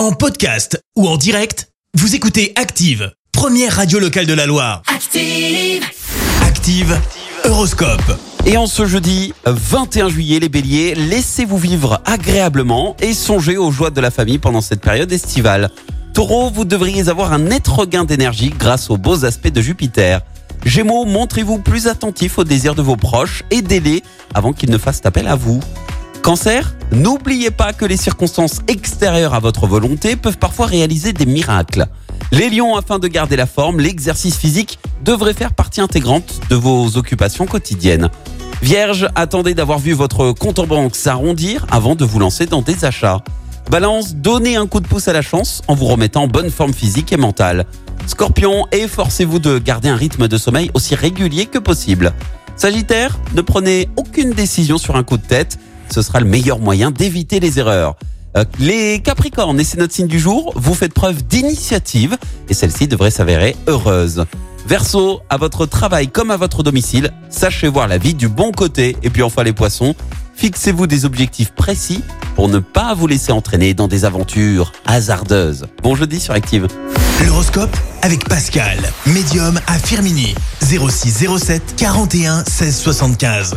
En podcast ou en direct, vous écoutez Active, première radio locale de la Loire. Active. Active, Horoscope. Et en ce jeudi 21 juillet, les béliers, laissez-vous vivre agréablement et songez aux joies de la famille pendant cette période estivale. Taureau, vous devriez avoir un net regain d'énergie grâce aux beaux aspects de Jupiter. Gémeaux, montrez-vous plus attentif aux désirs de vos proches, aidez-les avant qu'ils ne fassent appel à vous. Cancer, n'oubliez pas que les circonstances extérieures à votre volonté peuvent parfois réaliser des miracles. Les lions, afin de garder la forme, l'exercice physique devrait faire partie intégrante de vos occupations quotidiennes. Vierge, attendez d'avoir vu votre compte en banque s'arrondir avant de vous lancer dans des achats. Balance, donnez un coup de pouce à la chance en vous remettant en bonne forme physique et mentale. Scorpion, efforcez-vous de garder un rythme de sommeil aussi régulier que possible. Sagittaire, ne prenez aucune décision sur un coup de tête, ce sera le meilleur moyen d'éviter les erreurs. Euh, les Capricornes, et c'est notre signe du jour, vous faites preuve d'initiative et celle-ci devrait s'avérer heureuse. Verseau, à votre travail comme à votre domicile, sachez voir la vie du bon côté. Et puis enfin les poissons, fixez-vous des objectifs précis pour ne pas vous laisser entraîner dans des aventures hasardeuses. Bon jeudi sur Active. L'horoscope avec Pascal, médium à Firmini. 06 07 41 16 75.